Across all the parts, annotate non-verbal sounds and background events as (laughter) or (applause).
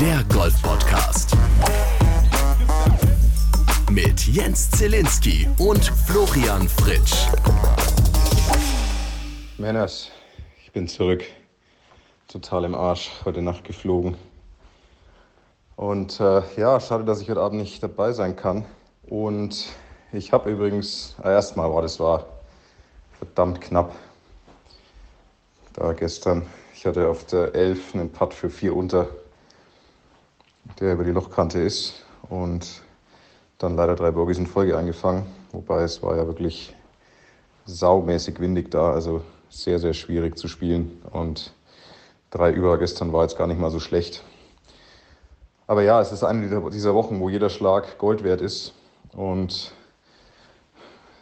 der Golf-Podcast. Mit Jens Zielinski und Florian Fritsch. Männers, ich bin zurück. Total im Arsch, heute Nacht geflogen. Und äh, ja, schade, dass ich heute Abend nicht dabei sein kann. Und ich habe übrigens, äh, erstmal war das war verdammt knapp. Da gestern, ich hatte auf der 11 einen Putt für 4 unter, der über die Lochkante ist. Und dann leider drei Bogies in Folge eingefangen. Wobei es war ja wirklich saumäßig windig da, also sehr, sehr schwierig zu spielen. Und drei über gestern war jetzt gar nicht mal so schlecht. Aber ja, es ist eine dieser Wochen, wo jeder Schlag Gold wert ist. Und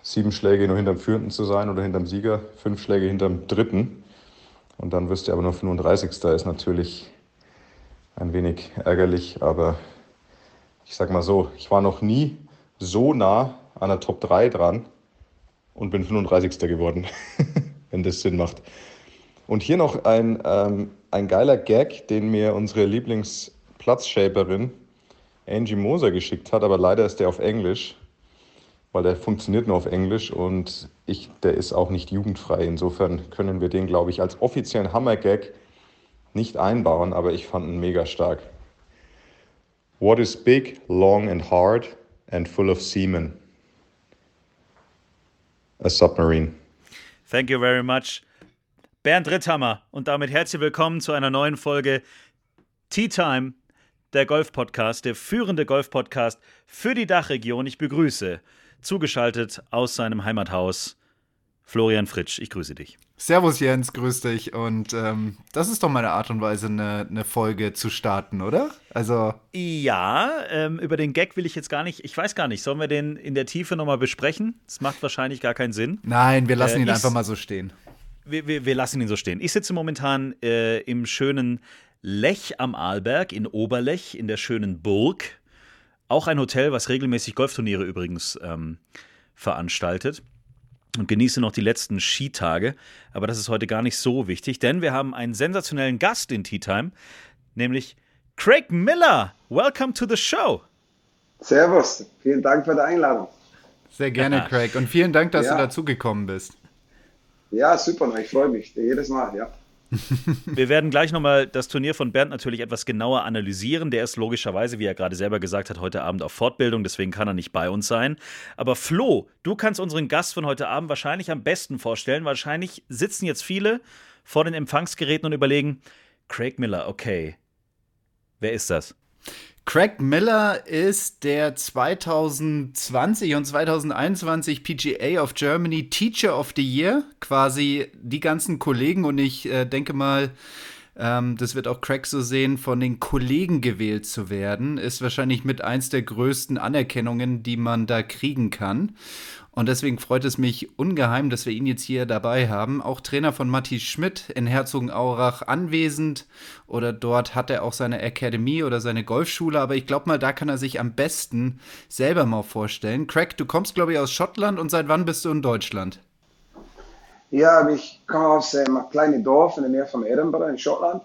sieben Schläge nur hinterm Führenden zu sein oder hinterm Sieger, fünf Schläge hinterm Dritten. Und dann wirst du aber nur 35. ist natürlich ein wenig ärgerlich, aber ich sag mal so, ich war noch nie so nah an der Top 3 dran und bin 35. geworden, (laughs) wenn das Sinn macht. Und hier noch ein, ähm, ein geiler Gag, den mir unsere Lieblingsplatzshaperin Angie Moser geschickt hat, aber leider ist der auf Englisch weil der funktioniert nur auf Englisch und ich, der ist auch nicht jugendfrei. Insofern können wir den, glaube ich, als offiziellen Hammer-Gag nicht einbauen, aber ich fand ihn mega stark. What is big, long and hard and full of seamen? A submarine. Thank you very much. Bernd Ritthammer und damit herzlich willkommen zu einer neuen Folge Tea Time, der Golf-Podcast, der führende Golf-Podcast für die Dachregion. Ich begrüße zugeschaltet aus seinem Heimathaus. Florian Fritsch, ich grüße dich. Servus Jens, grüß dich. Und ähm, das ist doch meine Art und Weise, eine, eine Folge zu starten, oder? Also. Ja, ähm, über den Gag will ich jetzt gar nicht, ich weiß gar nicht, sollen wir den in der Tiefe nochmal besprechen? Das macht wahrscheinlich gar keinen Sinn. Nein, wir lassen äh, ihn einfach mal so stehen. Wir, wir, wir, lassen ihn so stehen. Ich sitze momentan äh, im schönen Lech am Arlberg in Oberlech in der schönen Burg auch ein Hotel, was regelmäßig Golfturniere übrigens ähm, veranstaltet. Und genieße noch die letzten Skitage. Aber das ist heute gar nicht so wichtig, denn wir haben einen sensationellen Gast in Tea Time, nämlich Craig Miller. Welcome to the show. Servus, vielen Dank für die Einladung. Sehr gerne, Craig. Und vielen Dank, dass ja. du dazugekommen bist. Ja, super, ich freue mich jedes Mal, ja. (laughs) Wir werden gleich nochmal das Turnier von Bernd natürlich etwas genauer analysieren. Der ist logischerweise, wie er gerade selber gesagt hat, heute Abend auf Fortbildung, deswegen kann er nicht bei uns sein. Aber Flo, du kannst unseren Gast von heute Abend wahrscheinlich am besten vorstellen. Wahrscheinlich sitzen jetzt viele vor den Empfangsgeräten und überlegen, Craig Miller, okay. Wer ist das? Craig Miller ist der 2020 und 2021 PGA of Germany Teacher of the Year. Quasi die ganzen Kollegen und ich äh, denke mal, ähm, das wird auch Craig so sehen, von den Kollegen gewählt zu werden, ist wahrscheinlich mit eins der größten Anerkennungen, die man da kriegen kann. Und deswegen freut es mich ungeheim, dass wir ihn jetzt hier dabei haben. Auch Trainer von Matti Schmidt in Herzogenaurach anwesend. Oder dort hat er auch seine Akademie oder seine Golfschule. Aber ich glaube mal, da kann er sich am besten selber mal vorstellen. Craig, du kommst, glaube ich, aus Schottland. Und seit wann bist du in Deutschland? Ja, ich komme aus einem kleinen Dorf in der Nähe von Edinburgh in Schottland.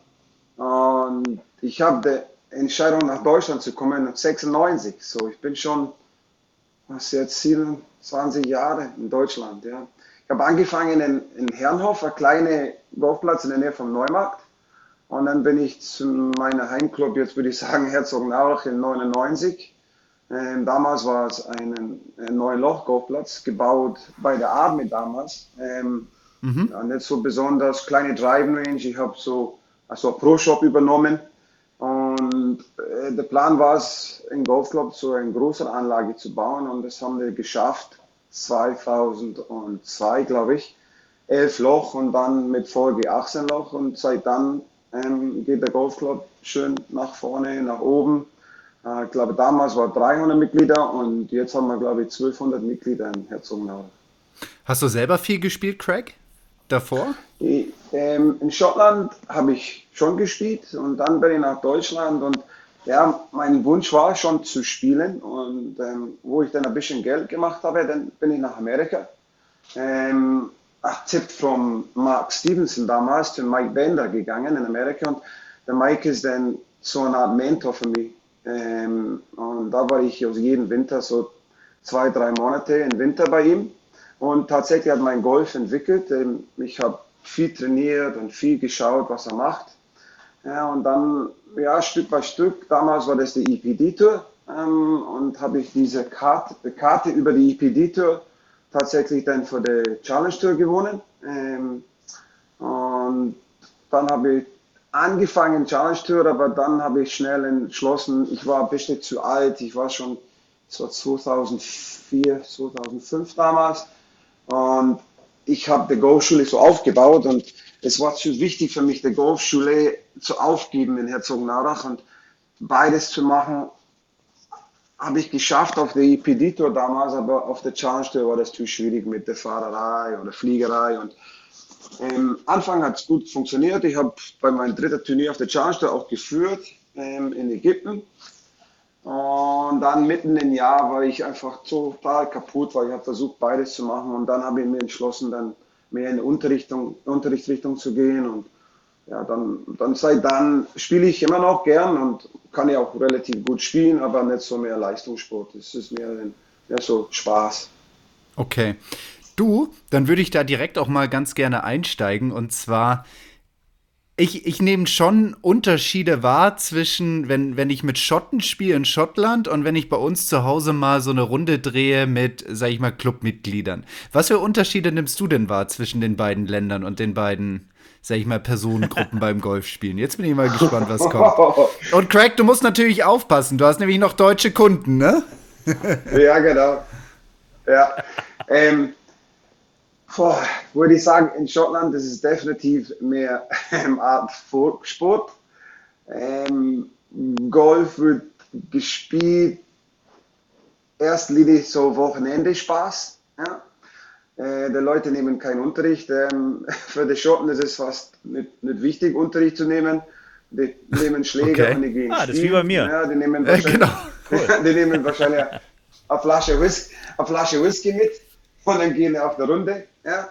Und ich habe die Entscheidung, nach Deutschland zu kommen, 96. So, ich bin schon, was jetzt, 7, 20 Jahre in Deutschland. Ja. Ich habe angefangen in, in Herrenhof, ein kleiner Golfplatz in der Nähe vom Neumarkt. Und dann bin ich zu meinem Heimclub, jetzt würde ich sagen Herzogenaurach in 99. Ähm, damals war es ein, ein neuer Loch-Golfplatz, gebaut bei der Army damals. Ähm, mhm. ja, nicht so besonders, kleine Driving Range. Ich habe so also Pro-Shop übernommen. Äh, der Plan war es, einen Golfclub zu einer größeren Anlage zu bauen und das haben wir geschafft. 2002, glaube ich. Elf Loch und dann mit Folge 18 Loch und seit dann ähm, geht der Golfclub schön nach vorne, nach oben. Äh, ich glaube, damals war 300 Mitglieder und jetzt haben wir, glaube ich, 1200 Mitglieder in Herzogenaurach. Hast du selber viel gespielt, Craig? Davor? Ich, ähm, in Schottland habe ich schon gespielt und dann bin ich nach Deutschland und ja, mein Wunsch war schon zu spielen und ähm, wo ich dann ein bisschen Geld gemacht habe, dann bin ich nach Amerika. Ähm, ach, Tipp von Mark Stevenson damals zu Mike Bender gegangen in Amerika und der Mike ist dann so eine Art Mentor für mich. Ähm, und da war ich also jeden Winter so zwei, drei Monate im Winter bei ihm. Und tatsächlich hat mein Golf entwickelt. Ähm, ich habe viel trainiert und viel geschaut, was er macht. Ja, und dann, ja, Stück bei Stück, damals war das die EPD-Tour ähm, und habe ich diese Karte, Karte über die EPD-Tour tatsächlich dann für die Challenge Tour gewonnen. Ähm, und dann habe ich angefangen Challenge Tour, aber dann habe ich schnell entschlossen, ich war ein bisschen zu alt, ich war schon so 2004, 2005 damals und ich habe die Golfschule so aufgebaut und es war zu wichtig für mich, die Golfschule zu aufgeben in Herzogenaurach und beides zu machen, habe ich geschafft auf der EPD-Tour damals, aber auf der Challenge Tour war das zu schwierig mit der Fahrerei oder Fliegerei und ähm, Anfang hat es gut funktioniert. Ich habe bei meinem dritten Turnier auf der Challenge auch geführt ähm, in Ägypten. Und dann mitten im Jahr war ich einfach total kaputt, weil ich habe versucht, beides zu machen. Und dann habe ich mir entschlossen, dann mehr in Unterrichtung, Unterrichtsrichtung zu gehen. Und ja, dann, dann seit dann spiele ich immer noch gern und kann ja auch relativ gut spielen, aber nicht so mehr Leistungssport. Es ist mehr, mehr so Spaß. Okay. Du, dann würde ich da direkt auch mal ganz gerne einsteigen. Und zwar, ich, ich nehme schon Unterschiede wahr zwischen, wenn, wenn ich mit Schotten spiele in Schottland und wenn ich bei uns zu Hause mal so eine Runde drehe mit, sag ich mal, Clubmitgliedern. Was für Unterschiede nimmst du denn wahr zwischen den beiden Ländern und den beiden, sag ich mal, Personengruppen beim Golfspielen? Jetzt bin ich mal gespannt, was kommt. (laughs) Und Craig, du musst natürlich aufpassen. Du hast nämlich noch deutsche Kunden, ne? ja, genau. Ja. (laughs) Ähm, Boah, würde ich sagen, in Schottland das ist definitiv mehr (laughs) eine Art Sport. Ähm, Golf wird gespielt, erst erstlich so Wochenende Spaß. Ja? Äh, die Leute nehmen keinen Unterricht. Ähm, (laughs) für die Schotten ist es fast nicht, nicht wichtig, Unterricht zu nehmen. Die nehmen Schläger okay. und die gehen Ah, das ist wie bei mir. Ja, die nehmen wahrscheinlich, genau. (laughs) die nehmen wahrscheinlich eine Flasche, Whisky, eine Flasche Whisky mit und dann gehen wir auf der Runde. Ja.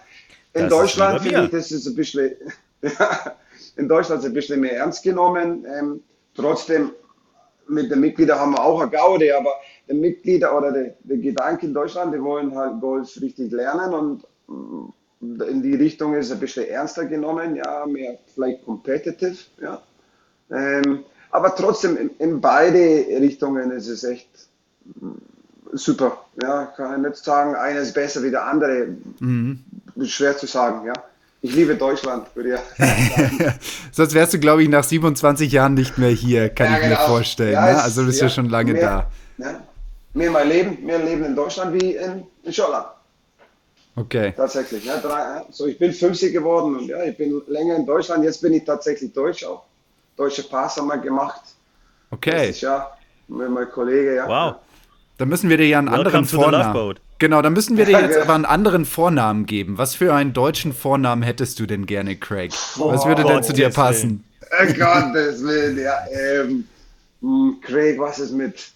In Das Deutschland finde ich, das ist ein bisschen, (laughs) in Deutschland ist es ein bisschen mehr ernst genommen. Ähm, trotzdem, mit den Mitgliedern haben wir auch eine Gaude, aber die Mitglieder oder die, die Gedanken in Deutschland, die wollen halt Golf richtig lernen und mm, in die Richtung ist es ein bisschen ernster genommen, ja, mehr vielleicht competitive, ja. Ähm, aber trotzdem, in, in beide Richtungen ist es echt super. Ja, kann ich nicht sagen, einer ist besser wie der andere. Ist schwer zu sagen, ja. Ich liebe Deutschland, würde ich sagen. (laughs) Sonst wärst du, glaube ich, nach 27 Jahren nicht mehr hier, kann Ja, ich mir genau. vorstellen. Ja, ne? Also du bist ja, ja, schon lange mehr, da. Ja. Mehr mein Leben, mehr Leben in Deutschland wie in, in Schottland. Okay. Tatsächlich. Ja, drei. So, ich bin 50 geworden und ja, ich bin länger in Deutschland. Jetzt bin ich tatsächlich Deutsch auch. Deutsche Pass haben wir gemacht. Okay. Letztes Jahr mit meinem Kollege, ja. Wow. Dann müssen wir dir ja einen Welcome anderen Vornamen. Genau, dann müssen wir dir jetzt aber einen anderen Vornamen geben. Was für einen deutschen Vornamen hättest du denn gerne, Craig? Was würde denn zu dir passen? Oh Gottes Willen, ja. Ähm, hm, Craig, was ist mit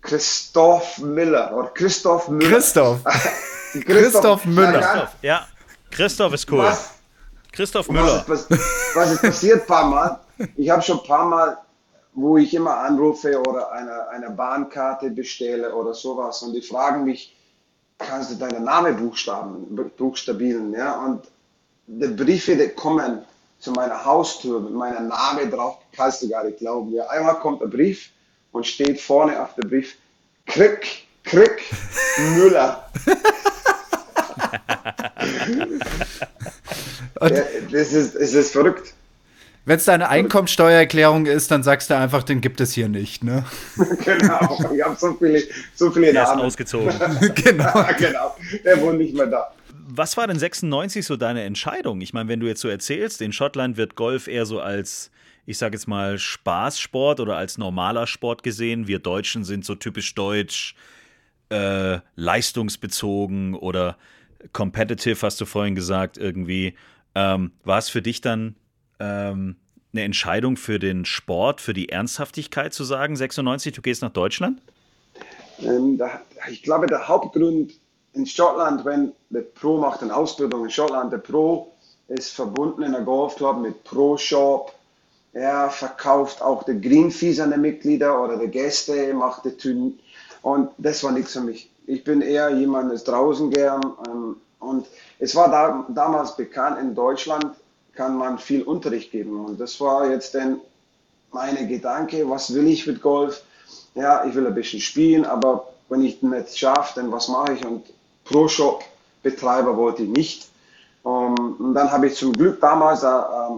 Christoph Miller oder Christoph Müller? Christoph. (laughs) Christoph, Christoph Müller. Ja, ja. Christoph ist cool. Was, Christoph was, Müller. ist, pass- was ist passiert ein paar Mal? Ich habe schon ein paar Mal, wo ich immer anrufe oder eine, eine Bahnkarte bestelle oder sowas und die fragen mich, kannst du deinen Namen buchstaben, buchstabieren? Ja? Und die Briefe, die kommen zu meiner Haustür mit meinem Namen drauf, kannst du gar nicht glauben. Ja? Einmal kommt ein Brief und steht vorne auf dem Brief Krick, Krick, (laughs) Müller. Ja, das, ist, das ist verrückt. Wenn es deine Einkommensteuererklärung ist, dann sagst du einfach, den gibt es hier nicht, ne? (laughs) Genau, ich habe so viele, so viele Der ist Namen. ausgezogen. (laughs) genau. (laughs) Genau, der wohnt nicht mehr da. Was war denn 96 so deine Entscheidung? Ich meine, wenn du jetzt so erzählst, in Schottland wird Golf eher so als, ich sage jetzt mal, Spaßsport oder als normaler Sport gesehen. Wir Deutschen sind so typisch deutsch, äh, leistungsbezogen oder competitive, hast du vorhin gesagt, irgendwie. Ähm, war es für dich dann ähm, eine Entscheidung für den Sport, für die Ernsthaftigkeit zu sagen, 96, du gehst nach Deutschland? Ähm, ich glaube, der Hauptgrund in Schottland, wenn der Pro macht eine Ausbildung in Schottland, der Pro ist verbunden in einem Golfclub mit Pro Shop. er verkauft auch die Greenfees an die Mitglieder oder die Gäste, macht die Tüten. Und das war nichts für mich. Ich bin eher jemand, der ist draußen gern. Ähm, und es war da, damals bekannt, in Deutschland kann man viel Unterricht geben. Und das war jetzt dann meine Gedanke, was will ich mit Golf? Ja, ich will ein bisschen spielen, aber wenn ich nicht schaffe, dann was mache ich? Und Pro-Shop-Betreiber wollte ich nicht. Ähm, und dann habe ich zum Glück damals, äh, äh,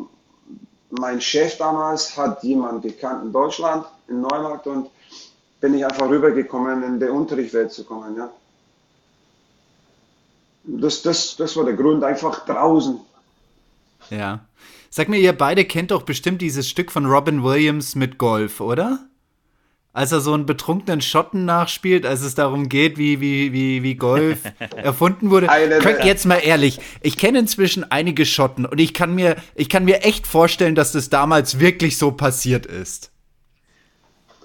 mein Chef damals hat jemanden gekannt in Deutschland, in Neumarkt, und bin ich einfach rübergekommen, in die Unterrichtswelt zu kommen. Ja. Das, das, das war der Grund, einfach draußen. Ja. Sag mir, ihr beide kennt doch bestimmt dieses Stück von Robin Williams mit Golf, oder? Als er so einen betrunkenen Schotten nachspielt, als es darum geht, wie, wie, wie, wie Golf (laughs) erfunden wurde. Könnt jetzt mal ehrlich, ich kenne inzwischen einige Schotten und ich kann mir, ich kann mir echt vorstellen, dass das damals wirklich so passiert ist.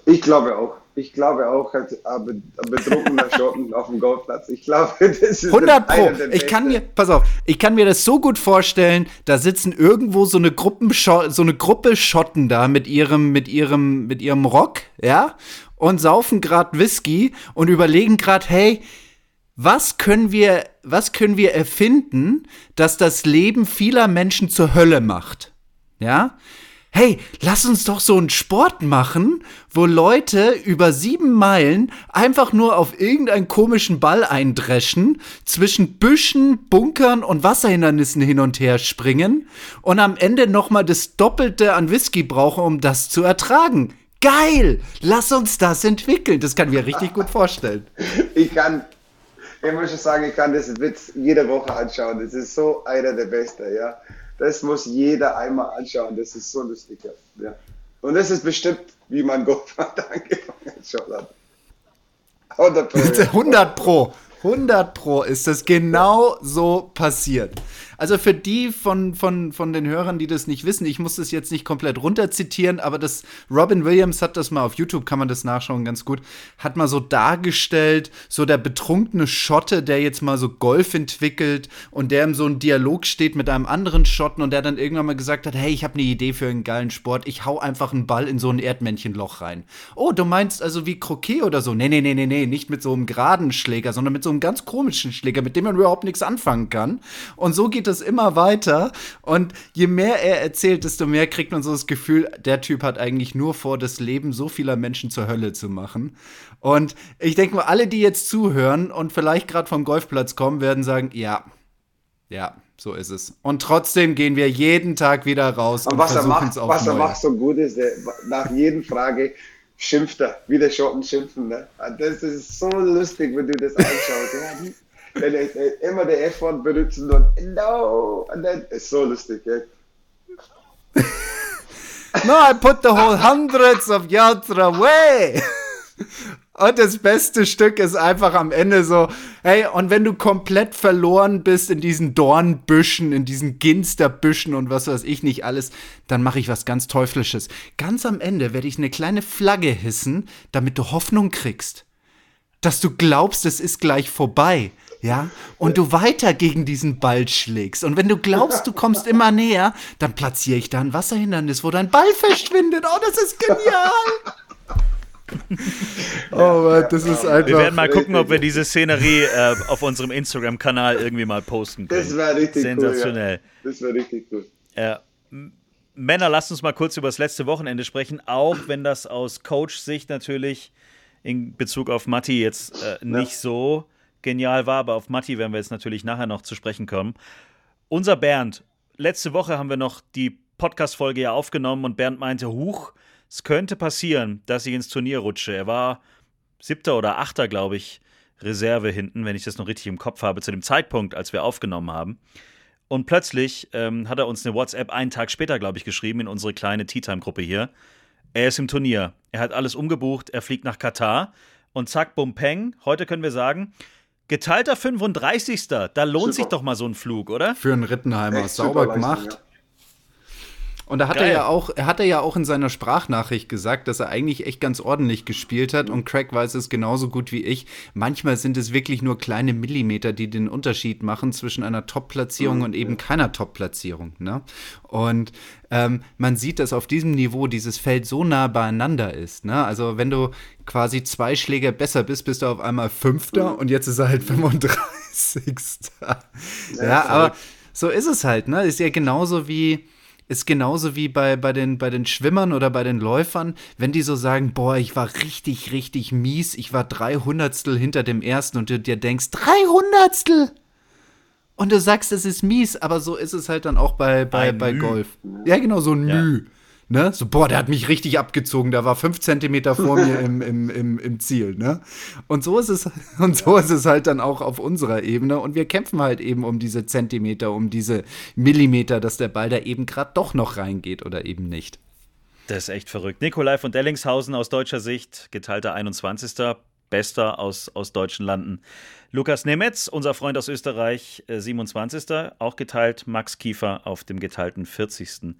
Ich glaube auch. Ich glaube auch, ein betrunkener (laughs) Schotten auf dem Golfplatz. Ich glaube, das ist 100 Pro. Ich kann mir, pass auf, ich kann mir das so gut vorstellen, da sitzen irgendwo so eine, Gruppen, so eine Gruppe Schotten da mit ihrem, mit ihrem, mit ihrem Rock, ja, und saufen gerade Whisky und überlegen gerade, hey, was können wir, was können wir erfinden, dass das Leben vieler Menschen zur Hölle macht? Ja? Hey, lass uns doch so einen Sport machen, wo Leute über sieben Meilen einfach nur auf irgendeinen komischen Ball eindreschen, zwischen Büschen, Bunkern und Wasserhindernissen hin und her springen und am Ende nochmal das Doppelte an Whisky brauchen, um das zu ertragen. Geil! Lass uns das entwickeln. Das kann ich mir richtig gut vorstellen. Ich kann, ich muss schon sagen, ich kann das Witz jede Woche anschauen. Das ist so einer der Besten, ja das muss jeder einmal anschauen. Das ist so lustig. Ja. Und das ist bestimmt, wie man Golfband angefangen hat. 100 Pro. (laughs) 100 Pro. 100 Pro ist das genau so passiert. Also für die von, von, von den Hörern, die das nicht wissen, ich muss das jetzt nicht komplett runterzitieren, aber das Robin Williams hat das mal auf YouTube, kann man das nachschauen, ganz gut, hat mal so dargestellt, so der betrunkene Schotte, der jetzt mal so Golf entwickelt und der in so einem Dialog steht mit einem anderen Schotten und der dann irgendwann mal gesagt hat, hey, ich habe eine Idee für einen geilen Sport, ich hau einfach einen Ball in so ein Erdmännchenloch rein. Oh, du meinst also wie Croquet oder so? Nee, nee, nee, nee, nee, nicht mit so einem geraden Schläger, sondern mit so einem ganz komischen Schläger, mit dem man überhaupt nichts anfangen kann. Und so geht es immer weiter. Und je mehr er erzählt, desto mehr kriegt man so das Gefühl, der Typ hat eigentlich nur vor, das Leben so vieler Menschen zur Hölle zu machen. Und ich denke mal, alle, die jetzt zuhören und vielleicht gerade vom Golfplatz kommen, werden sagen, ja, ja, so ist es. Und trotzdem gehen wir jeden Tag wieder raus und, und was versuchen es auch Was er macht so gut ist, der, nach jeder Frage schimpft er, wie der Schotten schimpfen. Ne? Das ist so lustig, wenn du das anschaust. Wenn er immer der F-Wort benutzen und no, und dann ist so lustig. Ja. (laughs) no, I put the whole hundreds of yards away. Und das beste Stück ist einfach am Ende so, hey, und wenn du komplett verloren bist in diesen Dornbüschen, in diesen Ginsterbüschen und was weiß ich nicht alles, dann mache ich was ganz Teuflisches. Ganz am Ende werde ich eine kleine Flagge hissen, damit du Hoffnung kriegst. Dass du glaubst, es ist gleich vorbei. Ja, und du weiter gegen diesen Ball schlägst. Und wenn du glaubst, du kommst (laughs) immer näher, dann platziere ich da ein Wasserhindernis, wo dein Ball verschwindet. Oh, das ist genial! (laughs) oh Mann, das ist einfach. Wir werden mal gucken, ob wir diese Szenerie äh, auf unserem Instagram-Kanal irgendwie mal posten können. Das wäre richtig Sensationell. cool. Ja. Das wäre richtig cool. Äh, Männer, lasst uns mal kurz über das letzte Wochenende sprechen, auch wenn das aus Coach-Sicht natürlich in Bezug auf Matti jetzt äh, nicht ja. so genial war, aber auf Matti werden wir jetzt natürlich nachher noch zu sprechen kommen. Unser Bernd, letzte Woche haben wir noch die Podcast-Folge ja aufgenommen und Bernd meinte, huch, es könnte passieren, dass ich ins Turnier rutsche. Er war siebter oder achter, glaube ich, Reserve hinten, wenn ich das noch richtig im Kopf habe, zu dem Zeitpunkt, als wir aufgenommen haben. Und plötzlich ähm, hat er uns eine WhatsApp einen Tag später, glaube ich, geschrieben in unsere kleine Tea Time Gruppe hier. Er ist im Turnier. Er hat alles umgebucht. Er fliegt nach Katar. Und zack, bum, peng. Heute können wir sagen, geteilter 35. Da lohnt Super. sich doch mal so ein Flug, oder? Für einen Rittenheimer. Echt Sauber gemacht. Und da hat Geil. er ja auch, hat er ja auch in seiner Sprachnachricht gesagt, dass er eigentlich echt ganz ordentlich gespielt hat und Craig weiß es genauso gut wie ich. Manchmal sind es wirklich nur kleine Millimeter, die den Unterschied machen zwischen einer Top-Platzierung mhm. und eben keiner Top-Platzierung. Ne? Und ähm, man sieht, dass auf diesem Niveau dieses Feld so nah beieinander ist. Ne? Also wenn du quasi zwei Schläger besser bist, bist du auf einmal Fünfter mhm. und jetzt ist er halt (laughs) 35. ja, ja aber so ist es halt. Ne? Ist ja genauso wie ist genauso wie bei, bei, den, bei den Schwimmern oder bei den Läufern, wenn die so sagen, boah, ich war richtig, richtig mies, ich war drei Hundertstel hinter dem ersten und du dir denkst, drei Hundertstel! Und du sagst, es ist mies, aber so ist es halt dann auch bei, bei, bei Golf. Ja, genau, so ein ja. Müh. Ne? So, boah, der hat mich richtig abgezogen, der war fünf Zentimeter vor mir im, im, im, im Ziel. Ne? Und, so ist es, (laughs) und so ist es halt dann auch auf unserer Ebene. Und wir kämpfen halt eben um diese Zentimeter, um diese Millimeter, dass der Ball da eben gerade doch noch reingeht oder eben nicht. Das ist echt verrückt. Nikolai von Dellingshausen aus deutscher Sicht, geteilter 21. Bester aus, aus deutschen Landen. Lukas Nemetz, unser Freund aus Österreich, 27. Äh, auch geteilt. Max Kiefer auf dem geteilten 40.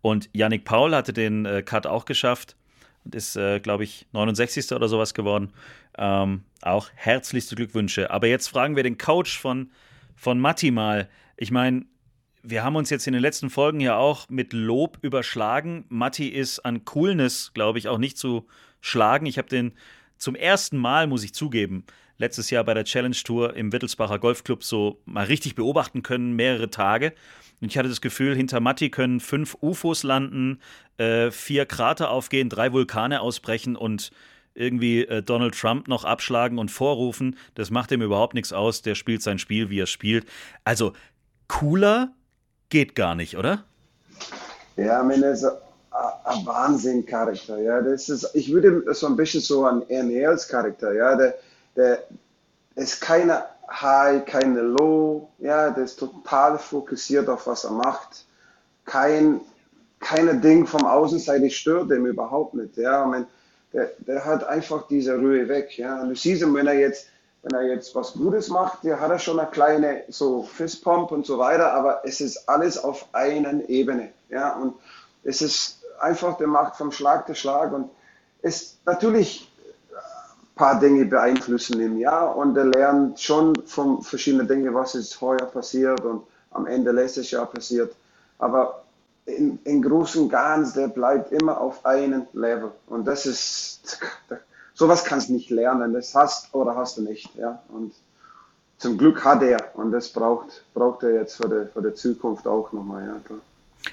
Und Yannick Paul hatte den äh, Cut auch geschafft und ist, äh, glaube ich, 69. oder sowas geworden. Ähm, auch herzlichste Glückwünsche. Aber jetzt fragen wir den Coach von, von Matti mal. Ich meine, wir haben uns jetzt in den letzten Folgen ja auch mit Lob überschlagen. Matti ist an Coolness, glaube ich, auch nicht zu schlagen. Ich habe den zum ersten Mal, muss ich zugeben, letztes Jahr bei der Challenge Tour im Wittelsbacher Golfclub so mal richtig beobachten können, mehrere Tage. Und ich hatte das Gefühl, hinter Matti können fünf UFOs landen, äh, vier Krater aufgehen, drei Vulkane ausbrechen und irgendwie äh, Donald Trump noch abschlagen und vorrufen. Das macht ihm überhaupt nichts aus. Der spielt sein Spiel, wie er spielt. Also cooler geht gar nicht, oder? Ja, ich meine, das ist ein Wahnsinn-Charakter. Ja, ich würde so ein bisschen so an Ernähls Charakter. Ja, der, der ist keiner High, keine Low, ja, der ist total fokussiert auf was er macht. Kein, keine Ding vom Außenseite stört dem überhaupt nicht, ja. Man, der, der hat einfach diese Ruhe weg, ja. Und du siehst ihn, wenn er jetzt, wenn er jetzt was Gutes macht, der hat er schon eine kleine so Fistpump und so weiter, aber es ist alles auf einer Ebene, ja. Und es ist einfach, der macht vom Schlag zu Schlag und ist natürlich paar Dinge beeinflussen im Jahr und er lernt schon von verschiedenen Dingen, was ist heuer passiert und am Ende letztes Jahr passiert. Aber in, in Großen und Ganzen, der bleibt immer auf einem Level. Und das ist, sowas kannst du nicht lernen. Das hast oder hast du nicht. Ja? Und zum Glück hat er und das braucht, braucht er jetzt für die, für die Zukunft auch nochmal. Ja.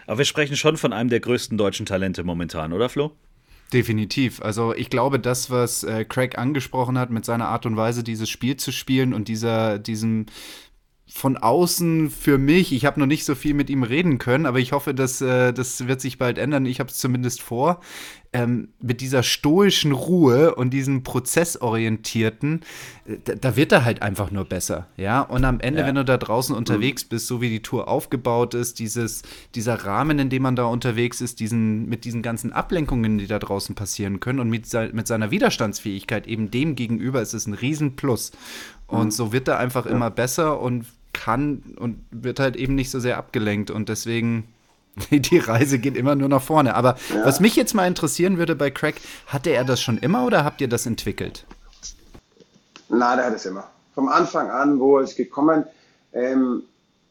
Aber wir sprechen schon von einem der größten deutschen Talente momentan, oder Flo? Definitiv. Also ich glaube, das, was äh, Craig angesprochen hat, mit seiner Art und Weise, dieses Spiel zu spielen und dieser, diesem von außen für mich, ich habe noch nicht so viel mit ihm reden können, aber ich hoffe, dass äh, das wird sich bald ändern. Ich habe es zumindest vor. Ähm, mit dieser stoischen Ruhe und diesem prozessorientierten, äh, da, da, wird er halt einfach nur besser, ja. Und am Ende, ja. wenn du da draußen unterwegs bist, so wie die Tour aufgebaut ist, dieses, dieser Rahmen, in dem man da unterwegs ist, diesen, mit diesen ganzen Ablenkungen, die da draußen passieren können und mit, mit seiner Widerstandsfähigkeit eben dem gegenüber ist es ein Riesenplus. Und mhm. so wird er einfach ja. immer besser und kann und wird halt eben nicht so sehr abgelenkt. Und deswegen, (laughs) die Reise geht immer nur nach vorne. Aber ja. was mich jetzt mal interessieren würde bei Craig, hatte er das schon immer oder habt ihr das entwickelt? Nein, der hat es immer. Vom Anfang an, wo es gekommen, ähm,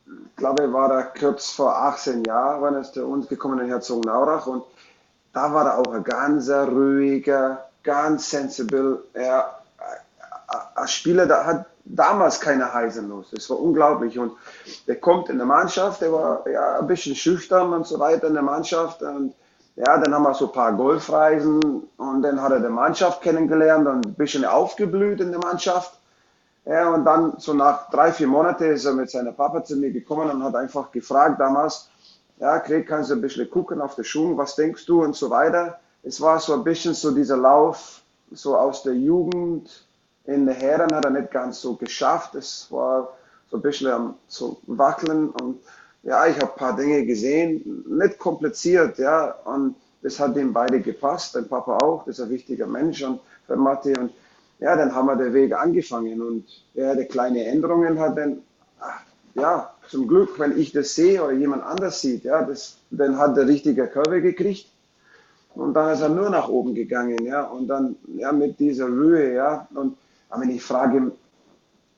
ich glaube, er war da kurz vor 18 Jahren, wann er zu uns gekommen in Herzogenaurach und da war er auch ein ganz ruhiger, ganz sensibel, er, ein Spieler, der hat damals keine Heisen los. Das war unglaublich. Und der kommt in der Mannschaft, der war ja ein bisschen schüchtern und so weiter in der Mannschaft. Und ja, dann haben wir so ein paar Golfreisen und dann hat er die Mannschaft kennengelernt und ein bisschen aufgeblüht in der Mannschaft. Ja, und dann so nach drei, vier Monaten ist er mit seiner Papa zu mir gekommen und hat einfach gefragt damals, ja, Craig, kannst du ein bisschen gucken auf der Schuhe, was denkst du und so weiter. Es war so ein bisschen so dieser Lauf, so aus der Jugend in den Herren hat er nicht ganz so geschafft. Es war so ein bisschen am so wackeln und ja, ich habe ein paar Dinge gesehen, nicht kompliziert, ja, und das hat dem beide gepasst, dein Papa auch, das ist ein wichtiger Mensch und für Matti und ja, dann haben wir den Weg angefangen und ja, die kleine Änderungen hat dann, ja, zum Glück, wenn ich das sehe oder jemand anders sieht, ja, das, dann hat der richtige Körbe gekriegt. Und dann ist er nur nach oben gegangen, ja, und dann, ja, mit dieser Ruhe, ja, und, aber ich frage,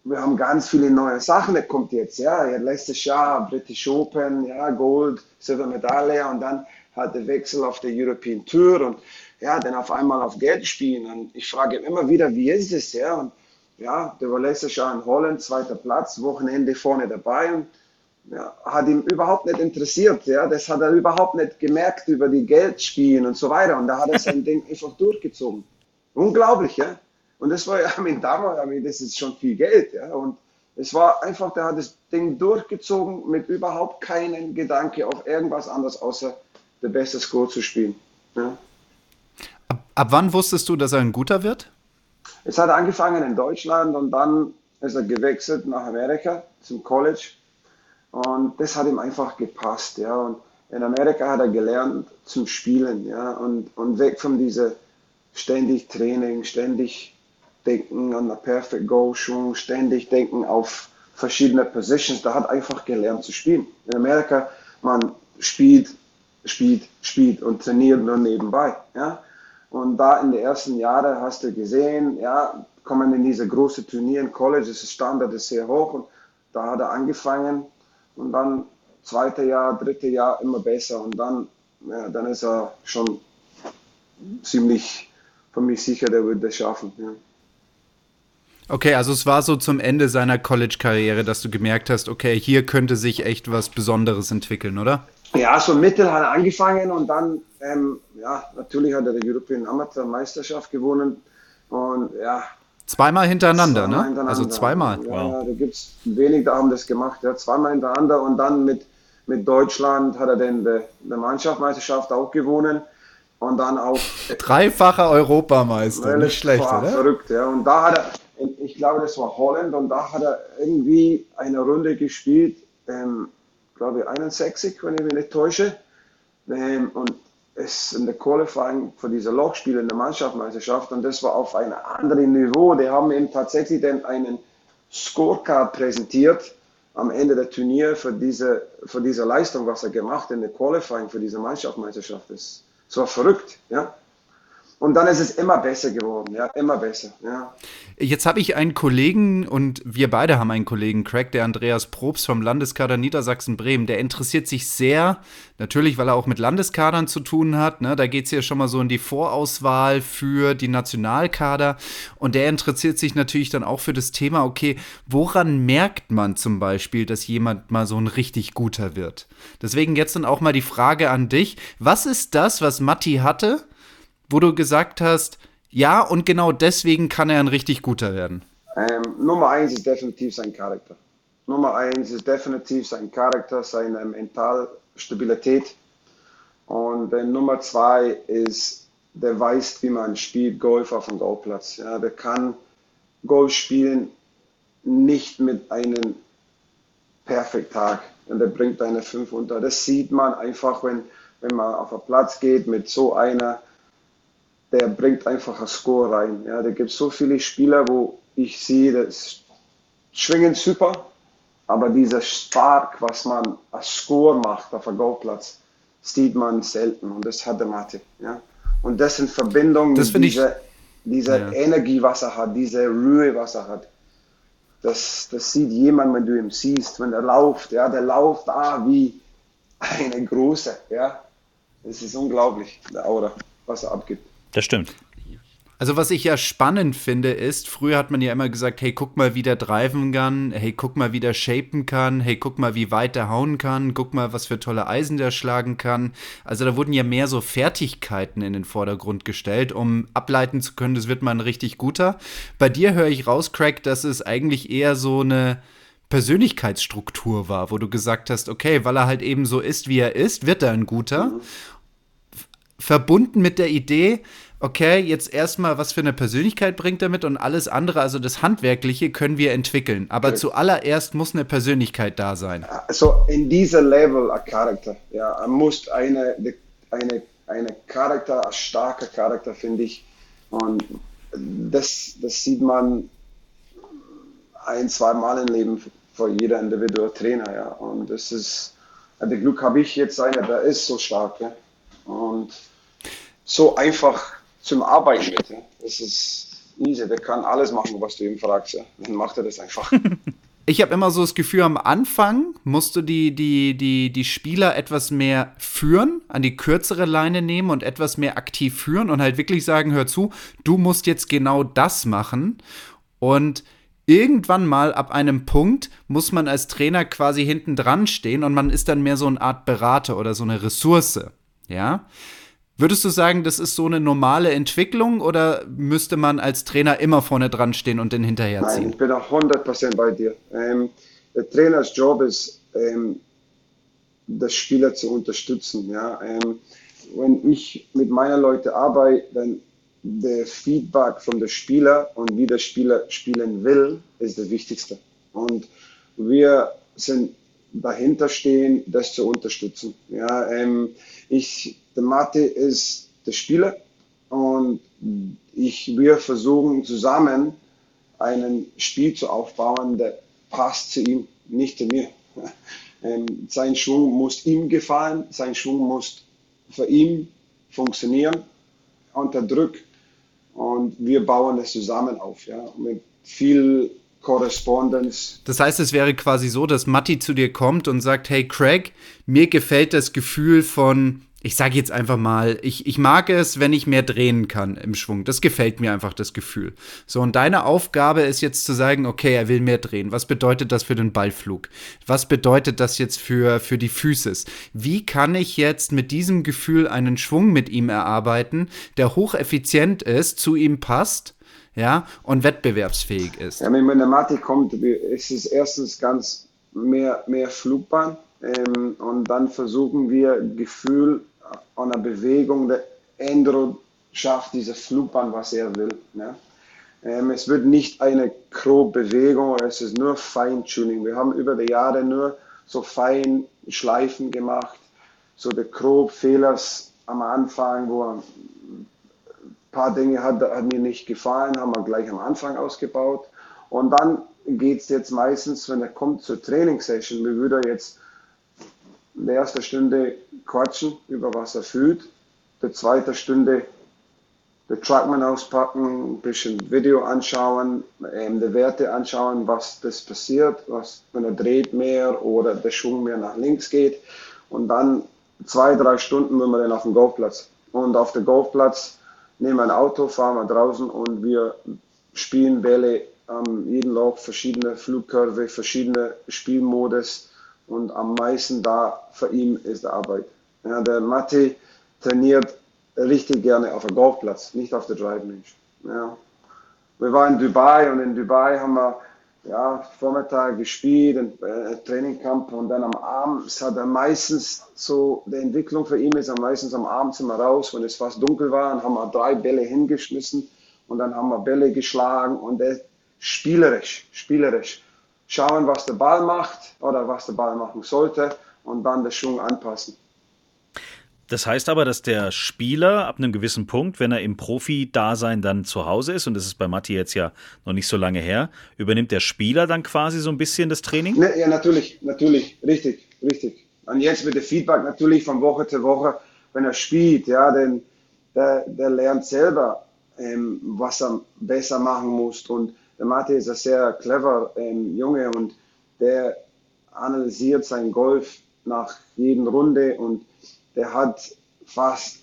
wir haben ganz viele neue Sachen, das kommt jetzt, ja, letztes Jahr British Open, ja, Gold, Silbermedaille und dann hat der Wechsel auf der European Tour und ja, dann auf einmal auf Geld spielen und ich frage immer wieder, wie ist es, ja, und ja, der war letztes Jahr in Holland, zweiter Platz, Wochenende vorne dabei und ja, hat ihm überhaupt nicht interessiert. Ja, das hat er überhaupt nicht gemerkt über die Geldspielen und so weiter. Und da hat er sein (laughs) Ding einfach durchgezogen. Unglaublich, ja. Und das war ja, I mean, damals, I mean, das ist schon viel Geld, ja. Und es war einfach, der hat das Ding durchgezogen mit überhaupt keinen Gedanke auf irgendwas anderes, außer der beste Score zu spielen. Ja. Ab, ab wann wusstest du, dass er ein guter wird? Es hat angefangen in Deutschland und dann ist er gewechselt nach Amerika zum College und das hat ihm einfach gepasst, ja. Und in Amerika hat er gelernt zum Spielen, ja, und, und weg von dieser ständig Training, ständig denken an der Perfect Go Schwung, ständig denken auf verschiedene Positions. Da hat einfach gelernt zu spielen. In Amerika, man spielt, spielt, spielt und trainiert nur nebenbei, ja. Und da in den ersten Jahren hast du gesehen, ja, kommen in diese großen Turniere, College, das Standard ist sehr hoch und da hat er angefangen und dann zweite Jahr, dritte Jahr immer besser und dann, ja, dann ist er schon ziemlich für mich sicher, der wird das schaffen. Ja. Okay, also es war so zum Ende seiner College-Karriere, dass du gemerkt hast, okay, hier könnte sich echt was Besonderes entwickeln, oder? Ja, so Mittel hat er angefangen und dann, ähm, ja, natürlich hat er die European Amateur Meisterschaft gewonnen und ja. Zweimal hintereinander, zweimal ne? Hintereinander. Also zweimal. Ja, wow. da gibt es wenig, da haben das gemacht, ja, zweimal hintereinander und dann mit, mit Deutschland hat er dann die, die Mannschaftsmeisterschaft auch gewonnen und dann auch. Dreifacher Europameister, nicht schlecht, oder? Verrückt, ja. Und da hat er, ich glaube, das war Holland und da hat er irgendwie eine Runde gespielt. Ähm, glaube ich, 61, wenn ich mich nicht täusche. Ähm, und es in der Qualifying für diese Lochspiele in der Mannschaftsmeisterschaft und das war auf einem anderen Niveau. Die haben ihm tatsächlich dann einen Scorecard präsentiert am Ende der Turnier für diese, für diese Leistung, was er gemacht in der Qualifying für diese Mannschaftsmeisterschaft. Das, das war verrückt, ja. Und dann ist es immer besser geworden, ja, immer besser, ja. Jetzt habe ich einen Kollegen und wir beide haben einen Kollegen, Craig, der Andreas Probst vom Landeskader Niedersachsen-Bremen. Der interessiert sich sehr, natürlich, weil er auch mit Landeskadern zu tun hat. Ne? Da geht es ja schon mal so in die Vorauswahl für die Nationalkader. Und der interessiert sich natürlich dann auch für das Thema, okay, woran merkt man zum Beispiel, dass jemand mal so ein richtig guter wird? Deswegen jetzt dann auch mal die Frage an dich. Was ist das, was Matti hatte? Wo du gesagt hast, ja, und genau deswegen kann er ein richtig guter werden? Ähm, Nummer eins ist definitiv sein Charakter. Nummer eins ist definitiv sein Charakter, seine Mentalstabilität. Und äh, Nummer zwei ist, der weiß, wie man spielt Golf auf dem Golfplatz. Ja, der kann Golf spielen nicht mit einem perfekten Tag. Und der bringt eine 5 unter. Das sieht man einfach, wenn, wenn man auf den Platz geht mit so einer der bringt einfach ein Score rein. Ja, da gibt so viele Spieler, wo ich sehe, das schwingen super, aber dieser Spark, was man als Score macht auf einem Golfplatz, sieht man selten und das hat der Mathe. Ja. Und das in Verbindung das mit dieser, dieser ja. Energie, was er hat, diese Ruhe, was er hat. Das, das sieht jemand, wenn du ihn siehst, wenn er läuft, ja, der läuft ah, wie eine große, ja. Das ist unglaublich, der Aura, was er abgibt. Das stimmt. Also was ich ja spannend finde, ist, früher hat man ja immer gesagt, hey, guck mal, wie der driven kann, hey, guck mal, wie der shapen kann, hey, guck mal, wie weit der hauen kann, guck mal, was für tolle Eisen der schlagen kann. Also da wurden ja mehr so Fertigkeiten in den Vordergrund gestellt, um ableiten zu können, das wird mal ein richtig guter. Bei dir höre ich raus, Craig, dass es eigentlich eher so eine Persönlichkeitsstruktur war, wo du gesagt hast, okay, weil er halt eben so ist, wie er ist, wird er ein guter. Verbunden mit der Idee, okay, jetzt erstmal, was für eine Persönlichkeit bringt er mit und alles andere, also das Handwerkliche, können wir entwickeln. Aber okay. zuallererst muss eine Persönlichkeit da sein. Also in dieser Level ein Charakter. Ja, er muss eine, eine, eine Charakter, ein starker Charakter, finde ich. Und das, das sieht man ein, zwei Mal im Leben, für jeder individuelle Trainer. Ja. Und das ist, das Glück habe ich jetzt einer, der ist so stark ja. und so einfach zum Arbeiten mit. Ja. Das ist easy, der kann alles machen, was du ihm fragst. Dann macht er das einfach. (laughs) Ich habe immer so das Gefühl, am Anfang musst du die, die, die, die Spieler etwas mehr führen, an die kürzere Leine nehmen und etwas mehr aktiv führen und halt wirklich sagen, hör zu, du musst jetzt genau das machen. Und irgendwann mal ab einem Punkt muss man als Trainer quasi hinten dran stehen und man ist dann mehr so eine Art Berater oder so eine Ressource. Ja. Würdest du sagen, das ist so eine normale Entwicklung oder müsste man als Trainer immer vorne dran stehen und den hinterherziehen? Nein, ich bin auch 100% bei dir. Ähm, der Trainers Job ist, ähm, das Spieler zu unterstützen. Ja? Ähm, wenn ich mit meinen Leuten arbeite, dann der Feedback von der Spieler und wie der Spieler spielen will, ist das Wichtigste. Und wir sind dahinter stehen, das zu unterstützen. Ja, ähm, ich, der Mathe ist der Spieler und ich, wir versuchen zusammen einen Spiel zu aufbauen, der passt zu ihm, nicht zu mir. (laughs) Ähm, sein Schwung muss ihm gefallen, sein Schwung muss für ihn funktionieren unter Druck und wir bauen es zusammen auf, ja, mit viel Correspondence. Das heißt, es wäre quasi so, dass Matti zu dir kommt und sagt, hey Craig, mir gefällt das Gefühl von, ich sage jetzt einfach mal, ich, ich mag es, wenn ich mehr drehen kann im Schwung. Das gefällt mir einfach, das Gefühl. So, und deine Aufgabe ist jetzt zu sagen, okay, er will mehr drehen. Was bedeutet das für den Ballflug? Was bedeutet das jetzt für, für die Füße? Wie kann ich jetzt mit diesem Gefühl einen Schwung mit ihm erarbeiten, der hocheffizient ist, zu ihm passt ja, und wettbewerbsfähig ist. Ja, wenn der Matti kommt, ist es erstens ganz mehr, mehr Flugbahn ähm, und dann versuchen wir Gefühl an der Bewegung der Endro schafft diese Flugbahn, was er will. Ne? Ähm, es wird nicht eine grobe Bewegung, es ist nur Feintuning. Wir haben über die Jahre nur so fein Schleifen gemacht, so der grob Fehlers am Anfang, wo paar Dinge hat, hat mir nicht gefallen, haben wir gleich am Anfang ausgebaut. Und dann geht es jetzt meistens, wenn er kommt zur Trainingssession, wir würden jetzt in der ersten Stunde quatschen über was er fühlt, der zweite Stunde der Trackman auspacken, ein bisschen Video anschauen, ähm, die Werte anschauen, was das passiert, was, wenn er dreht mehr oder der Schwung mehr nach links geht. Und dann zwei, drei Stunden, wenn wir dann auf dem Golfplatz. Und auf dem Golfplatz nehmen ein Auto, fahren wir draußen und wir spielen Bälle ähm, jeden Loch, verschiedene Flugkurve, verschiedene Spielmodus und am meisten da für ihn ist die Arbeit. Ja, der Matti trainiert richtig gerne auf dem Golfplatz, nicht auf der Driving Range. Ja. Wir waren in Dubai und in Dubai haben wir ja, Vormittag gespielt, ein äh, Trainingcamp und dann am Abend hat er meistens so, die Entwicklung für ihn ist am meistens am Abend sind wir raus, wenn es fast dunkel war, und haben wir drei Bälle hingeschmissen und dann haben wir Bälle geschlagen und er spielerisch, spielerisch schauen, was der Ball macht oder was der Ball machen sollte und dann den Schwung anpassen. Das heißt aber, dass der Spieler ab einem gewissen Punkt, wenn er im Profi-Dasein dann zu Hause ist, und das ist bei Matti jetzt ja noch nicht so lange her, übernimmt der Spieler dann quasi so ein bisschen das Training? Ne, ja, natürlich, natürlich, richtig, richtig. Und jetzt mit dem Feedback natürlich von Woche zu Woche, wenn er spielt, ja, denn der, der lernt selber, ähm, was er besser machen muss. Und der Matti ist ein sehr clever ähm, Junge und der analysiert sein Golf nach jeder Runde und der hat fast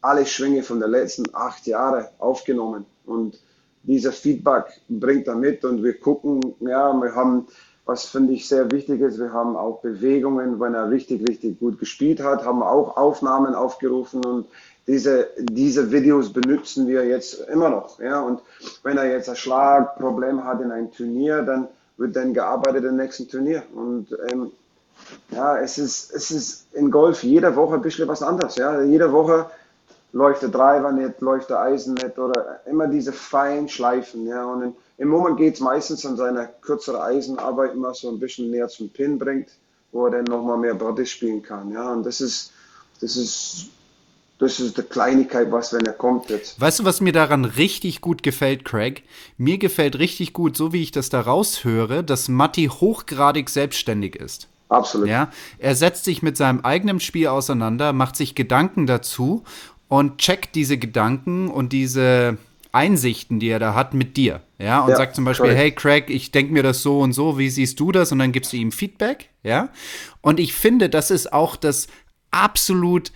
alle Schwinge von den letzten acht Jahren aufgenommen. Und dieser Feedback bringt er mit und wir gucken, ja, wir haben, was finde ich sehr wichtig ist, wir haben auch Bewegungen, wenn er richtig, richtig gut gespielt hat, haben auch Aufnahmen aufgerufen und diese, diese Videos benutzen wir jetzt immer noch. Ja, und wenn er jetzt ein Schlagproblem hat in einem Turnier, dann wird dann gearbeitet im nächsten Turnier. Und ähm, ja, es ist, es ist in Golf jede Woche ein bisschen was anderes. Ja? Jede Woche läuft der Driver nicht, läuft der Eisen nicht oder immer diese feinen Schleifen. Ja? Und in, im Moment geht es meistens an seiner kürzeren Eisenarbeit immer so ein bisschen näher zum Pin bringt, wo er dann nochmal mehr Body spielen kann. Ja? Und das ist, das ist das ist die Kleinigkeit, was wenn er kommt jetzt. Weißt du, was mir daran richtig gut gefällt, Craig? Mir gefällt richtig gut, so wie ich das da raushöre, dass Matti hochgradig selbstständig ist. Absolut. Ja, er setzt sich mit seinem eigenen Spiel auseinander, macht sich Gedanken dazu und checkt diese Gedanken und diese Einsichten, die er da hat, mit dir. Ja, und Ja, sagt zum Beispiel, correct. hey Craig, ich denke mir das so und so, wie siehst du das? Und dann gibst du ihm Feedback. Ja, und ich finde, das ist auch das absolut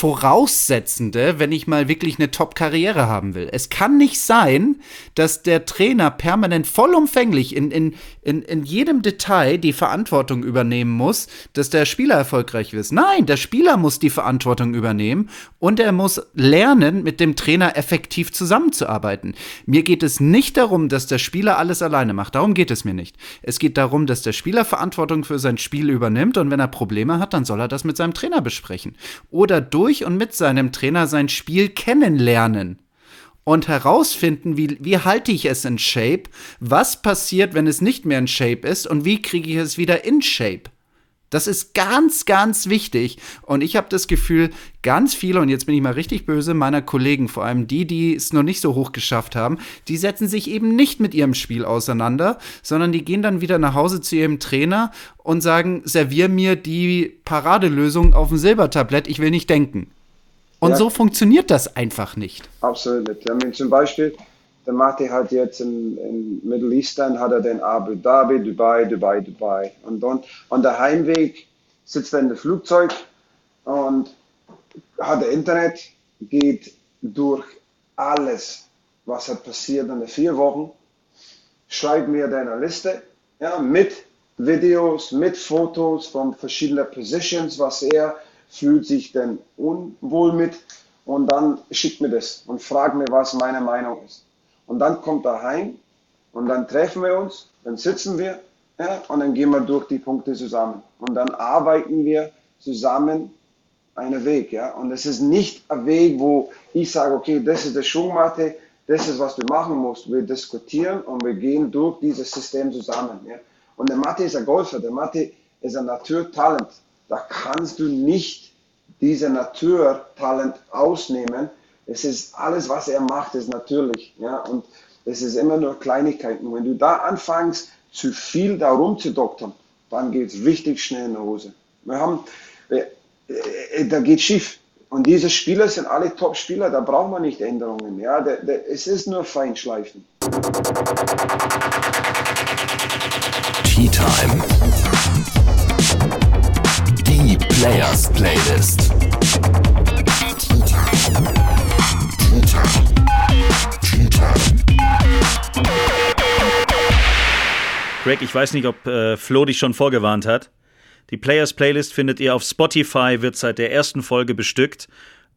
Voraussetzende, wenn ich mal wirklich eine Top-Karriere haben will. Es kann nicht sein, dass der Trainer permanent vollumfänglich in, in, in, in jedem Detail die Verantwortung übernehmen muss, dass der Spieler erfolgreich ist. Nein, der Spieler muss die Verantwortung übernehmen und er muss lernen, mit dem Trainer effektiv zusammenzuarbeiten. Mir geht es nicht darum, dass der Spieler alles alleine macht. Darum geht es mir nicht. Es geht darum, dass der Spieler Verantwortung für sein Spiel übernimmt und wenn er Probleme hat, dann soll er das mit seinem Trainer besprechen. Oder durch und mit seinem Trainer sein Spiel kennenlernen und herausfinden, wie, wie halte ich es in Shape, was passiert, wenn es nicht mehr in Shape ist und wie kriege ich es wieder in Shape. Das ist ganz, ganz wichtig. Und ich habe das Gefühl, ganz viele, und jetzt bin ich mal richtig böse, meiner Kollegen, vor allem die, die es noch nicht so hoch geschafft haben, die setzen sich eben nicht mit ihrem Spiel auseinander, sondern die gehen dann wieder nach Hause zu ihrem Trainer und sagen, servier mir die Paradelösung auf dem Silbertablett, ich will nicht denken. Und Ja. so funktioniert das einfach nicht. Absolut nicht. Ich meine, zum Beispiel, der Matti hat jetzt in, in Middle Eastern hat er den Abu Dhabi, Dubai, Dubai, Dubai. Und dann an der Heimweg sitzt er in dem Flugzeug und hat er Internet, geht durch alles, was hat passiert in den vier Wochen, schreibt mir dann eine Liste ja, mit Videos, mit Fotos von verschiedenen Positions, was er fühlt sich denn unwohl mit und dann schickt mir das und fragt mir, was meine Meinung ist. Und dann kommt er heim und dann treffen wir uns, dann sitzen wir ja, und dann gehen wir durch die Punkte zusammen und dann arbeiten wir zusammen einen Weg. Ja? Und es ist nicht ein Weg, wo ich sage, okay, das ist der Schwungmatte, das ist, was du machen musst. Wir diskutieren und wir gehen durch dieses System zusammen. Ja? Und der Mathe ist ein Golfer, der Mathe ist ein Naturtalent. Da kannst du nicht diese Naturtalent ausnehmen. Es ist alles, was er macht, ist natürlich. Ja? Und es ist immer nur Kleinigkeiten. Wenn du da anfängst, zu viel da rumzudoktern, dann geht es richtig schnell in die Hose. Wir haben, äh, äh, da geht schief. Und diese Spieler sind alle Top-Spieler, da braucht man nicht Änderungen. Ja, der, der, es ist nur Feinschleifen. Tea Time. Die Players Playlist. Greg, ich weiß nicht, ob äh, Flo dich schon vorgewarnt hat. Die Players Playlist findet ihr auf Spotify, wird seit der ersten Folge bestückt.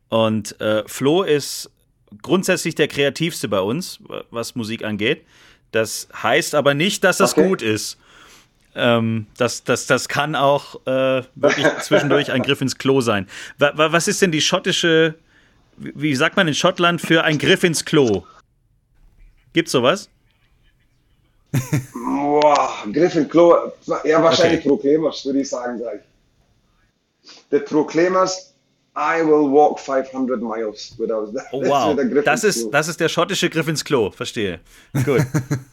Und äh, Flo ist grundsätzlich der kreativste bei uns, was Musik angeht. Das heißt aber nicht, dass das Okay. gut ist. Ähm, das, das, das kann auch äh, wirklich (laughs) zwischendurch ein Griff ins Klo sein. Wa, wa, was ist denn die schottische, wie wie sagt man in Schottland, für ein Griff ins Klo? Gibt's sowas? Boah, Griff in Klo. Ja, wahrscheinlich Okay. Proclaimers, würde ich sagen gleich. The Proclaimers, I will walk 500 miles without that. Oh, Das wow. Das ist, das ist der schottische Griff ins Klo. Verstehe. Gut.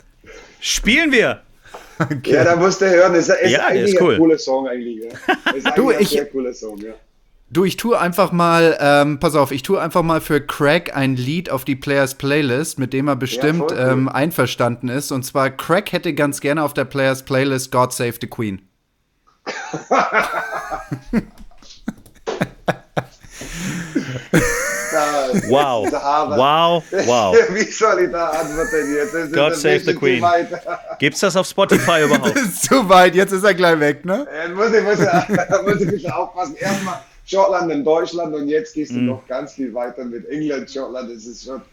(laughs) Spielen wir! Ja, da musst du hören, das ist, ist Ja, eigentlich ist cool. ein cooler Song eigentlich. Ja. (laughs) Du, ich- sehr cooler Song, ja. Du, ich tue einfach mal, ähm, pass auf, ich tue einfach mal für Craig ein Lied auf die Players Playlist, mit dem er bestimmt cool. ähm, einverstanden ist. Und zwar, Craig hätte ganz gerne auf der Players Playlist God Save the Queen. Da, (laughs) Wow. da Wow, wow. (laughs) Wie soll ich da antworten jetzt? God save the Queen. Gibt's das auf Spotify (laughs) überhaupt? Das ist zu weit, jetzt ist er gleich weg, ne? Jetzt muss ich, muss ich, muss ich ein bisschen aufpassen. Erstmal Schottland und Deutschland und jetzt gehst du Mhm. noch ganz viel weiter mit England, Schottland. Das ist schon. (laughs)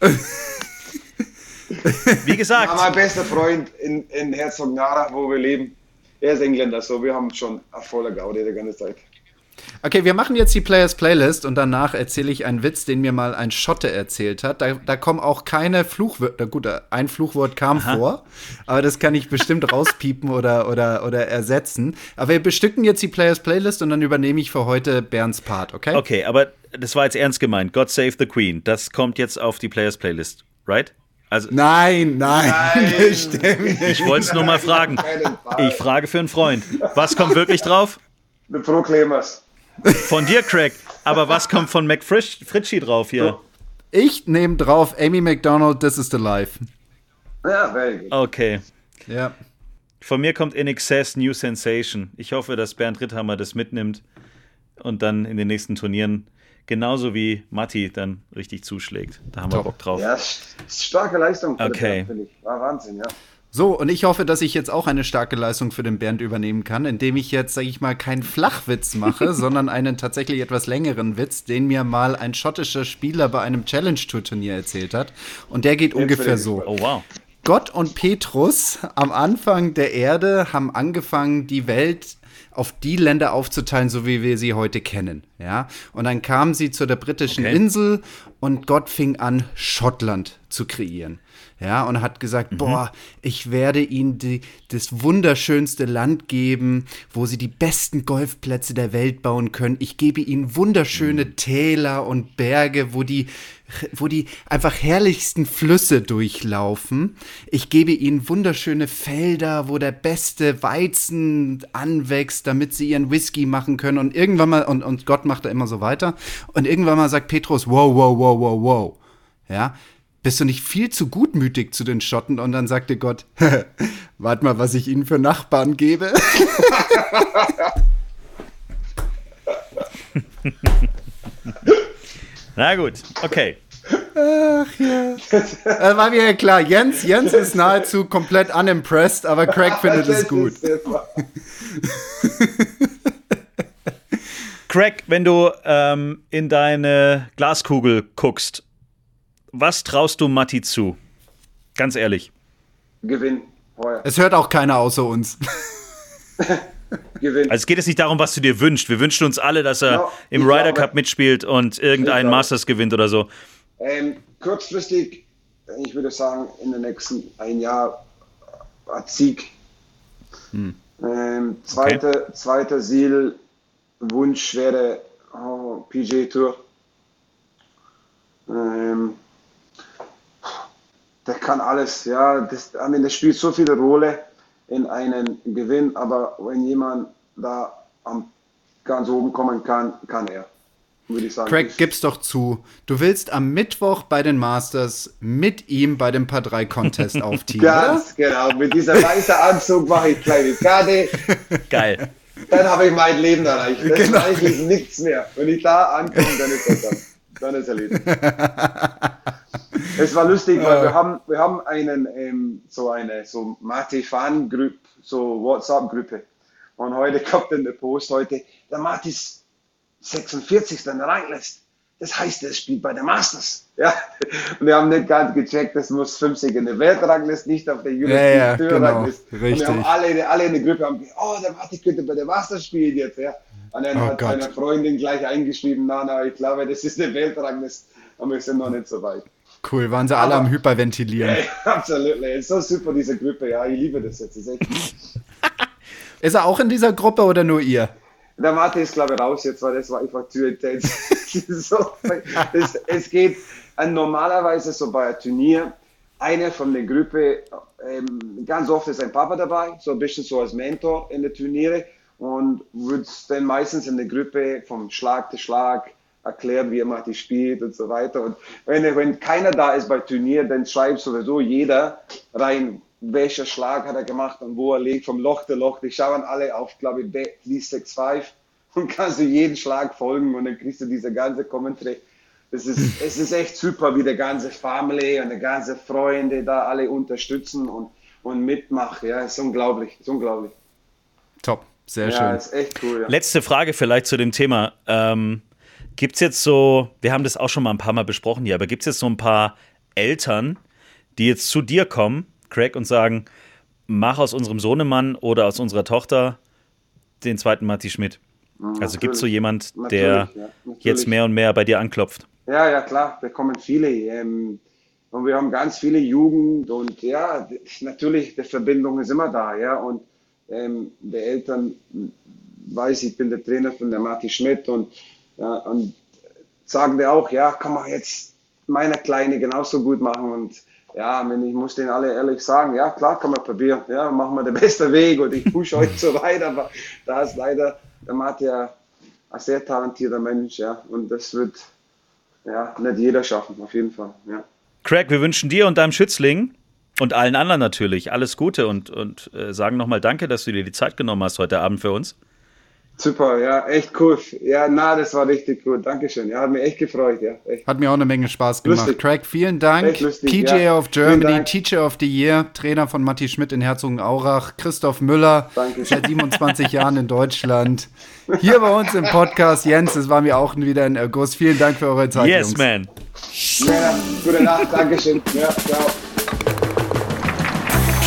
Wie gesagt, Ja, mein bester Freund in, in Herzognara, wo wir leben, er ist Engländer, so wir haben schon volle Gaudi die ganze Zeit. Okay, wir machen jetzt die Players Playlist und danach erzähle ich einen Witz, den mir mal ein Schotte erzählt hat. Da, da kommen auch keine Fluchwörter. Gut, ein Fluchwort kam Aha. vor, aber das kann ich bestimmt (laughs) rauspiepen oder, oder, oder ersetzen. Aber wir bestücken jetzt die Players Playlist und dann übernehme ich für heute Bernds Part, okay? Okay, aber das war jetzt ernst gemeint. God Save the Queen. Das kommt jetzt auf die Players Playlist, right? Also, nein, nein, nein. (laughs) stimmt. Ich wollte es nur mal fragen. Ich frage für einen Freund. Was kommt wirklich drauf? The Proclaimers. Von dir, Craig. Aber was kommt von McFritchie drauf hier? Ich nehme drauf Amy McDonald, This is the Life. Ja, very good. Okay. Ja. Von mir kommt In Excess New Sensation. Ich hoffe, dass Bernd Ritthammer das mitnimmt und dann in den nächsten Turnieren genauso wie Matti dann richtig zuschlägt. Da haben Top. wir Bock drauf. Ja, starke Leistung. Okay. Bernd, War Wahnsinn, ja. So, und ich hoffe, dass ich jetzt auch eine starke Leistung für den Bernd übernehmen kann, indem ich jetzt, sage ich mal, keinen Flachwitz mache, (laughs) sondern einen tatsächlich etwas längeren Witz, den mir mal ein schottischer Spieler bei einem Challenge-Tour-Turnier erzählt hat. Und der geht ungefähr so. Oh, wow. Gott und Petrus am Anfang der Erde haben angefangen, die Welt auf die Länder aufzuteilen, so wie wir sie heute kennen. Ja? Und dann kamen sie zu der britischen okay. Insel und Gott fing an, Schottland zu kreieren. Ja, und hat gesagt, mhm. boah, ich werde ihnen die, das wunderschönste Land geben, wo sie die besten Golfplätze der Welt bauen können. Ich gebe ihnen wunderschöne mhm. Täler und Berge, wo die wo die einfach herrlichsten Flüsse durchlaufen. Ich gebe ihnen wunderschöne Felder, wo der beste Weizen anwächst, damit sie ihren Whisky machen können. Und irgendwann mal, und, und Gott macht da immer so weiter. Und irgendwann mal sagt Petrus, wow, wow, wow, wow, wow. Ja, bist du nicht viel zu gutmütig zu den Schotten? Und dann sagte Gott, (laughs) warte mal, was ich ihnen für Nachbarn gebe. (laughs) Na gut, okay. Ach ja. Das war mir ja klar. Jens, Jens ist nahezu komplett unimpressed, aber Craig (laughs) findet es gut. Craig, wenn du ähm, in deine Glaskugel guckst, was traust du Matti zu? Ganz ehrlich. Gewinn. Heuer. Es hört auch keiner außer uns. (laughs) Gewinn. Also es geht jetzt nicht darum, was du dir wünschst. Wir wünschen uns alle, dass er no, im Ryder Cup mitspielt und irgendeinen Masters gewinnt oder so. Ähm, kurzfristig, ich würde sagen, in den nächsten ein Jahr ein Sieg. Hm. Ähm, zweiter, okay. zweiter Ziel, Wunsch wäre oh, PG Tour. Ähm, der kann alles, ja. Das, I mean, das spielt so viele Rolle in einen Gewinn, aber wenn jemand da am ganz oben kommen kann, kann er. Würde ich sagen. Craig, gib's doch zu. Du willst am Mittwoch bei den Masters mit ihm bei dem Paar 3 Contest aufteamen. Ganz genau. Mit dieser weißen Anzug mache ich kleine Karte. (laughs) Geil. Dann habe ich mein Leben erreicht. Das genau. ist eigentlich nichts mehr. Wenn ich da ankomme, dann ist das dann. Dann ist (laughs) erledigt. es war lustig, weil wir haben, wir haben einen, ähm, so eine so Mate-Fan-Gruppe, so WhatsApp-Gruppe. Und heute (laughs) kommt dann der Post heute, der Matis 46. in der Ranglist. Das heißt, er spielt bei der Masters. (laughs) Ja? Und wir haben nicht ganz gecheckt, das muss 50 in der Weltranglist, nicht auf der European ja, ja, genau, Richtig. Und wir haben alle, alle in der Gruppe haben gesagt, oh, der Mati könnte bei der Masters spielen jetzt. Ja? Und dann oh hat Gott. Freundin gleich eingeschrieben, na, na, ich glaube, das ist eine Weltranglist, aber wir sind noch nicht so weit. Cool, waren sie alle aber, am Hyperventilieren. (laughs) Ja, absolut. Ist so super, diese Gruppe. Ja, ich liebe das jetzt. Ist, (laughs) ist er auch in dieser Gruppe oder nur ihr? Der Mathe ist, glaube ich, raus jetzt, weil das war einfach zu intens. (laughs) so, es, es, geht äh, normalerweise so bei einem Turnier, einer von der Gruppe, ähm, ganz oft ist ein Papa dabei, so ein bisschen so als Mentor in den Turniere und wird dann meistens in der Gruppe vom Schlag zu Schlag erklären, wie er macht die spielt und so weiter. Und wenn, wenn keiner da ist bei Turnier, dann schreibt sowieso jeder rein, welcher Schlag hat er gemacht und wo er liegt, vom Loch zu Loch. Die schauen alle auf, glaube ich, Please 6-5 (laughs) und kannst du jeden Schlag folgen und dann kriegst du diese ganze Kommentare. Es ist, (laughs) es ist echt super, wie der ganze Family und die ganze Freunde da alle unterstützen und, und mitmachen. Ja, ist unglaublich, ist unglaublich. Top, sehr ja, schön. Ist echt cool. Ja. Letzte Frage vielleicht zu dem Thema. Ähm, gibt es jetzt so, wir haben das auch schon mal ein paar Mal besprochen hier, aber gibt es jetzt so ein paar Eltern, die jetzt zu dir kommen Craig und sagen, mach aus unserem Sohnemann oder aus unserer Tochter den zweiten Matti Schmidt. Also gibt es so jemand, der ja, jetzt mehr und mehr bei dir anklopft? Ja, ja, klar, da kommen viele. Ähm, und wir haben ganz viele Jugend und ja, natürlich, die Verbindung ist immer da, ja. Und ähm, die Eltern weiß, ich bin der Trainer von der Martin Schmidt und, ja, und sagen dir auch, ja, kann man jetzt meine Kleine genauso gut machen und ja, ich muss denen alle ehrlich sagen, ja klar kann man probieren, ja, machen wir den (laughs) besten Weg und ich pushe euch so weit, aber da ist leider der Martin ein sehr talentierter Mensch, ja, und das wird ja nicht jeder schaffen, auf jeden Fall, ja. Craig, wir wünschen dir und deinem Schützling und allen anderen natürlich alles Gute und, und äh, sagen nochmal Danke, dass du dir die Zeit genommen hast heute Abend für uns. Super, ja, echt cool. Ja, na, das war richtig gut. Dankeschön. Ja, hat mich echt gefreut. Ja, echt. Hat mir auch eine Menge Spaß gemacht. Lustig. Craig, vielen Dank. Lustig, PJ ja. of Germany, Teacher of the Year, Trainer von Matti Schmidt in Herzogenaurach, Christoph Müller, Dankeschön. seit 27 Jahren in Deutschland. Hier bei uns im Podcast. Jens, es war mir auch wieder ein August. Vielen Dank für eure Zeit. Yes, Jungs. man. Ja, gute Nacht. Dankeschön. Ja, ciao.